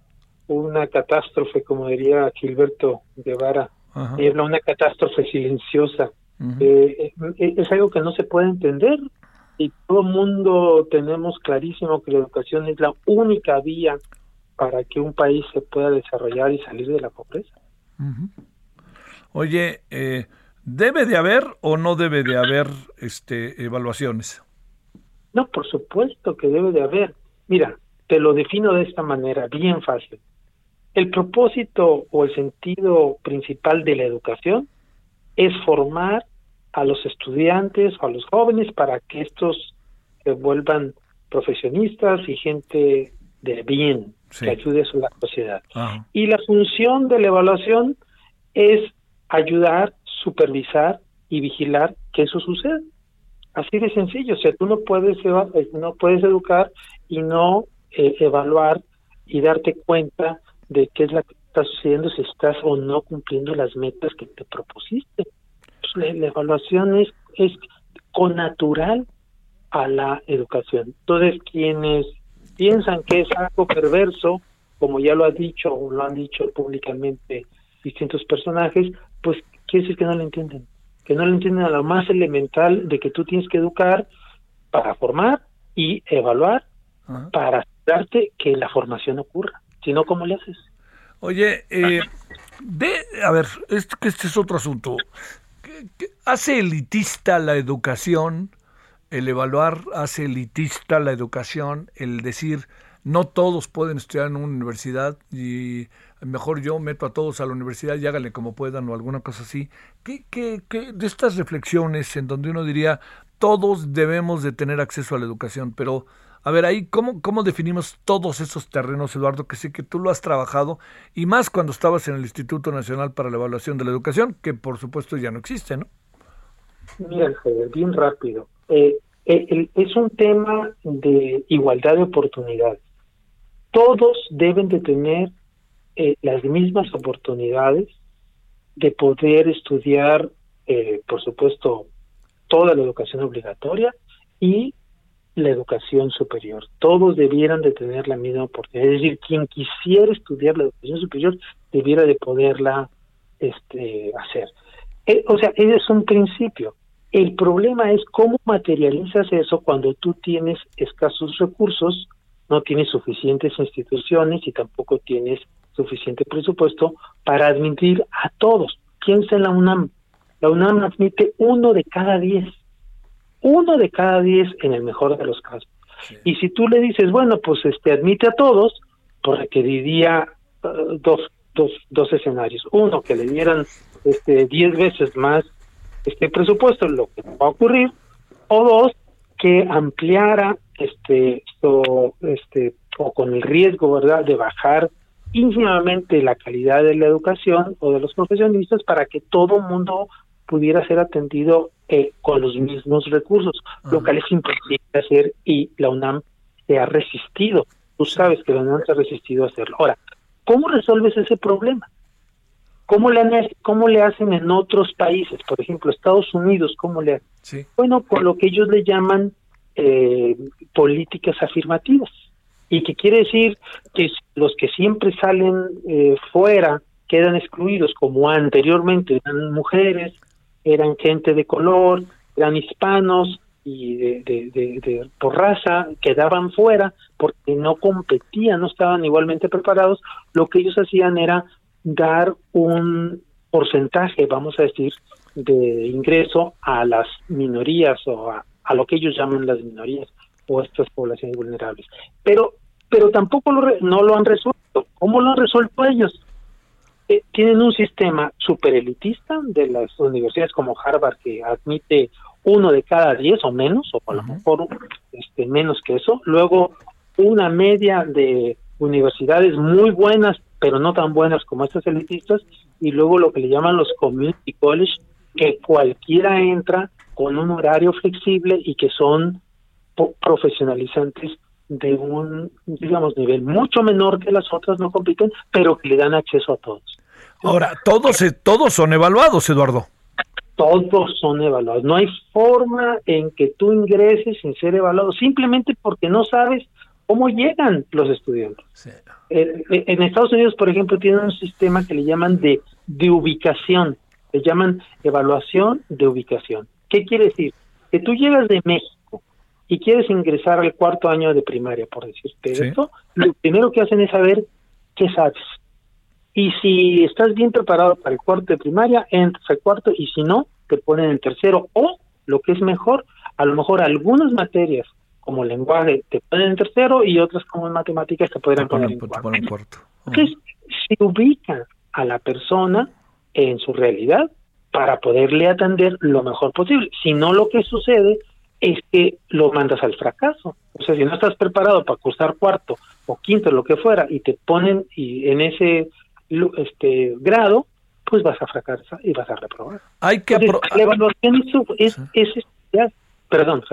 una catástrofe como diría Gilberto Guevara es una catástrofe silenciosa. Eh, eh, es algo que no se puede entender y todo el mundo tenemos clarísimo que la educación es la única vía para que un país se pueda desarrollar y salir de la pobreza. Oye, eh, ¿debe de haber o no debe de haber este, evaluaciones? No, por supuesto que debe de haber. Mira, te lo defino de esta manera, bien fácil. El propósito o el sentido principal de la educación es formar a los estudiantes o a los jóvenes para que estos se vuelvan profesionistas y gente de bien que ayude a la sociedad. Y la función de la evaluación es ayudar, supervisar y vigilar que eso suceda. Así de sencillo, o sea, tú no puedes no puedes educar y no eh, evaluar y darte cuenta de qué es lo que está sucediendo, si estás o no cumpliendo las metas que te propusiste. Pues, la, evaluación es, es connatural a la educación. Entonces, quienes piensan que es algo perverso, como ya lo ha dicho o lo han dicho públicamente distintos personajes, pues quiere decir que no lo entienden, que no lo entienden a lo más elemental de que tú tienes que educar para formar y evaluar para darte que la formación ocurra. Si no, ¿cómo le haces? Oye, eh, de, a ver, este, este es otro asunto. ¿Hace elitista la educación? El evaluar hace elitista la educación, el decir no todos pueden estudiar en una universidad y mejor yo meto a todos a la universidad y háganle como puedan o alguna cosa así. ¿Qué, qué, qué de estas reflexiones en donde uno diría todos debemos de tener acceso a la educación, pero a ver, ahí, ¿cómo, ¿cómo definimos todos esos terrenos, Eduardo? Que sé que tú lo has trabajado, y más cuando estabas en el Instituto Nacional para la Evaluación de la Educación, que por supuesto ya no existe, ¿no? Mira, bien rápido. Eh, eh, es un tema de igualdad de oportunidades. Todos deben de tener eh, las mismas oportunidades de poder estudiar, por supuesto, toda la educación obligatoria y la educación superior. Todos debieran de tener la misma oportunidad. Es decir, quien quisiera estudiar la educación superior debiera de poderla este, hacer. Eh, o sea, ese es un principio. El problema es cómo materializas eso cuando tú tienes escasos recursos, no tienes suficientes instituciones y tampoco tienes suficiente presupuesto para admitir a todos. Piensa en la UNAM. La UNAM admite uno de cada diez uno de cada diez en el mejor de los casos. Y si tú le dices, bueno, pues este admite a todos, pues requeriría uh, dos, dos, dos escenarios. Uno, que le dieran este diez veces más este presupuesto, lo que va a ocurrir, o dos, que ampliara este, o, este o con el riesgo, ¿verdad?, de bajar ínfimamente la calidad de la educación o de los profesionistas para que todo mundo pudiera ser atendido eh, con los mismos recursos, lo cual es imposible hacer y la UNAM se ha resistido. Tú sabes que la UNAM se ha resistido a hacerlo. Ahora, ¿cómo resuelves ese problema? ¿Cómo le, han- cómo le hacen en otros países? Por ejemplo, Estados Unidos, ¿cómo le hacen? Sí. Bueno, con lo que ellos le llaman eh, políticas afirmativas. Y que quiere decir que los que siempre salen eh, fuera quedan excluidos, como anteriormente eran mujeres, eran gente de color, eran hispanos y de, por raza, quedaban fuera porque no competían, no estaban igualmente preparados. Lo que ellos hacían era dar un porcentaje, vamos a decir, de ingreso a las minorías o a, a lo que ellos llaman las minorías o estas poblaciones vulnerables. Pero pero tampoco lo re- no lo han resuelto. ¿Cómo lo han resuelto ellos? Eh, tienen un sistema super elitista de las universidades como Harvard que admite uno de cada diez o menos, o a lo mejor este, menos que eso. Luego una media de universidades muy buenas, pero no tan buenas como estas elitistas, y luego lo que le llaman los community college, que cualquiera entra con un horario flexible y que son po- profesionalizantes de un, digamos, nivel mucho menor que las otras, no compiten, pero que le dan acceso a todos. Ahora, todos, todos son evaluados, Eduardo. Todos son evaluados. No hay forma en que tú ingreses sin ser evaluado, simplemente porque no sabes cómo llegan los estudiantes. Eh, en Estados Unidos, por ejemplo, tienen un sistema que le llaman de, de ubicación, le llaman evaluación de ubicación. ¿Qué quiere decir? Que tú llegas de México y quieres ingresar al cuarto año de primaria, por decirte Sí. esto, lo primero que hacen es saber qué sabes. Y si estás bien preparado para el cuarto de primaria, entras al cuarto y si no, te ponen en tercero. O, lo que es mejor, a lo mejor algunas materias como lenguaje te ponen en tercero y otras como en matemáticas te podrían poner en Te cuarto. ponen cuarto. Entonces, se ubica a la persona en su realidad para poderle atender lo mejor posible. Si no, lo que sucede es que lo mandas al fracaso. O sea, si no estás preparado para cursar cuarto o quinto, lo que fuera, y te ponen y en ese este grado, pues vas a fracasar y vas a reprobar. Hay que Entonces, la evaluación es, es, es- ya- perdón.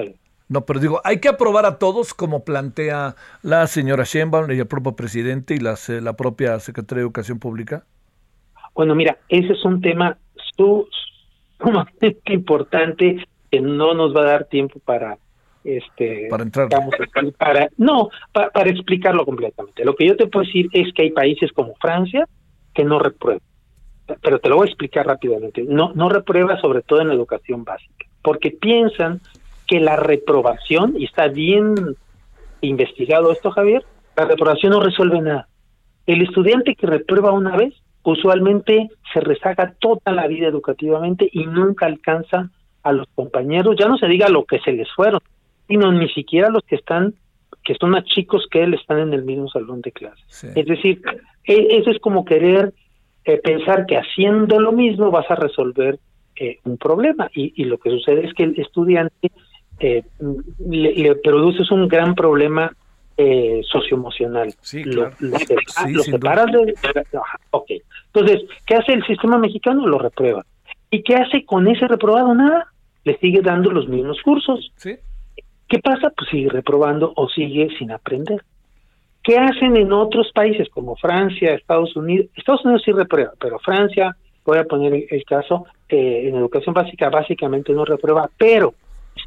No, pero digo, hay que aprobar a todos como plantea la señora Sheinbaum y el propio presidente y las, eh, la propia Secretaría de Educación Pública. Bueno, mira, ese es un tema su- sumamente importante que no nos va a dar tiempo para este Para entrar. para no pa- para explicarlo completamente. Lo que yo te puedo decir es que hay países como Francia que no reprueban. Pero te lo voy a explicar rápidamente. No no reprueba sobre todo en la educación básica, porque piensan que la reprobación y está bien investigado esto, Javier, la reprobación no resuelve nada. El estudiante que reprueba una vez usualmente se rezaga toda la vida educativamente y nunca alcanza a los compañeros, ya no se diga lo que se les fueron, sino ni siquiera los que están, que son más chicos que él, están en el mismo salón de clases. Es decir, e- eso es como querer eh, pensar que haciendo lo mismo vas a resolver eh, un problema y, y lo que sucede es que el estudiante eh, le, le produces un gran problema eh, socioemocional. Lo- claro. lo, separa- Sí, separas de... Ajá, ok. Entonces, ¿qué hace el sistema mexicano? Lo reprueba. ¿Y qué hace con ese reprobado? Nada. Le sigue dando los mismos cursos. ¿Qué pasa? Pues sigue reprobando o sigue sin aprender. ¿Qué hacen en otros países como Francia, Estados Unidos? Estados Unidos sí reprueba, pero Francia, voy a poner el, el caso, eh, en educación básica básicamente no reprueba, pero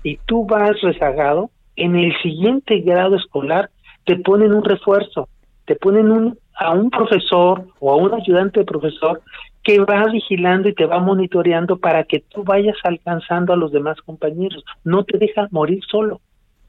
si tú vas rezagado, en el siguiente grado escolar te ponen un refuerzo, te ponen un, a un profesor o a un ayudante de profesor que va vigilando y te va monitoreando para que tú vayas alcanzando a los demás compañeros. No te deja morir solo.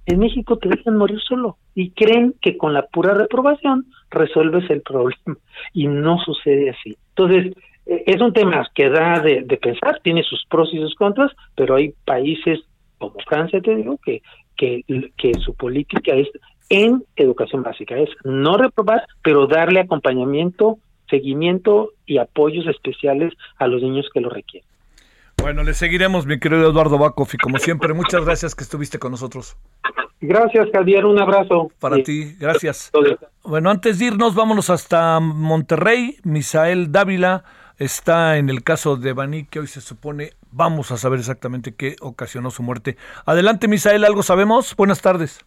En México te dejan morir solo y creen que con la pura reprobación resuelves el problema y no sucede así. Entonces, eh, es un tema que da de, pensar, tiene sus pros y sus contras, pero hay países como Francia, te digo, que, que su política es en educación básica, es no reprobar, pero darle acompañamiento, seguimiento y apoyos especiales a los niños que lo requieren. Bueno, le seguiremos, mi querido Eduardo Bacoff, y como siempre, muchas gracias que estuviste con nosotros. Gracias, Javier. Un abrazo. Para ti, gracias. Bueno, antes de irnos, vámonos hasta Monterrey. Misael Dávila está en el caso de Bani, que hoy se supone vamos a saber exactamente qué ocasionó su muerte. Adelante, Misael, ¿algo sabemos? Buenas tardes.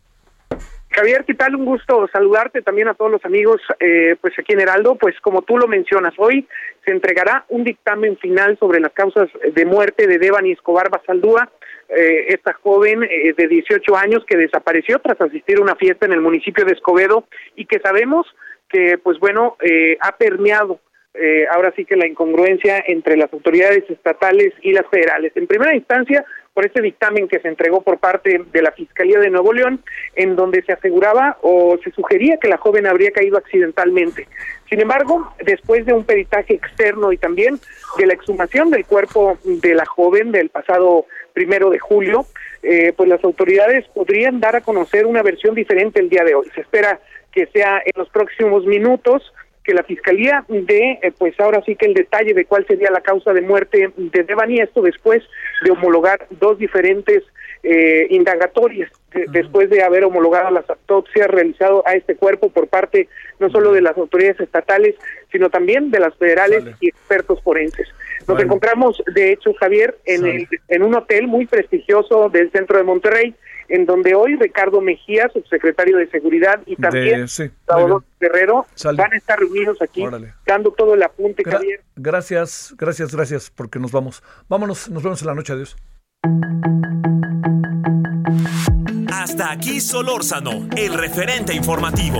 Javier, ¿qué tal? Un gusto saludarte también a todos los amigos, eh, pues aquí en Heraldo. Pues como tú lo mencionas, hoy se entregará un dictamen final sobre las causas de muerte de Devani Escobar Basaldúa, eh, esta joven eh, de 18 años que desapareció tras asistir a una fiesta en el municipio de Escobedo y que sabemos que, pues bueno, ha permeado eh, ahora sí que la incongruencia entre las autoridades estatales y las federales. En primera instancia, por este dictamen que se entregó por parte de la Fiscalía de Nuevo León, en donde se aseguraba o se sugería que la joven habría caído accidentalmente. Sin embargo, después de un peritaje externo y también de la exhumación del cuerpo de la joven del pasado primero de julio, eh, pues las autoridades podrían dar a conocer una versión diferente el día de hoy. Se espera que sea en los próximos minutos que la fiscalía dé, eh, pues ahora sí que el detalle de cuál sería la causa de muerte de Devani, esto después de homologar dos diferentes eh, indagatorias, después de haber homologado las autopsias realizado a este cuerpo por parte no solo de las autoridades estatales, sino también de las federales y expertos forenses. Nos encontramos, de hecho, Javier, en, el, en un hotel muy prestigioso del centro de Monterrey, en donde hoy Ricardo Mejía, subsecretario de Seguridad, y también Salvador Guerrero van a estar reunidos aquí, dando todo el apunte, Javier. Gracias, gracias, gracias, porque nos vamos. Vámonos, nos vemos en la noche, adiós. Hasta aquí Solórzano, el referente informativo.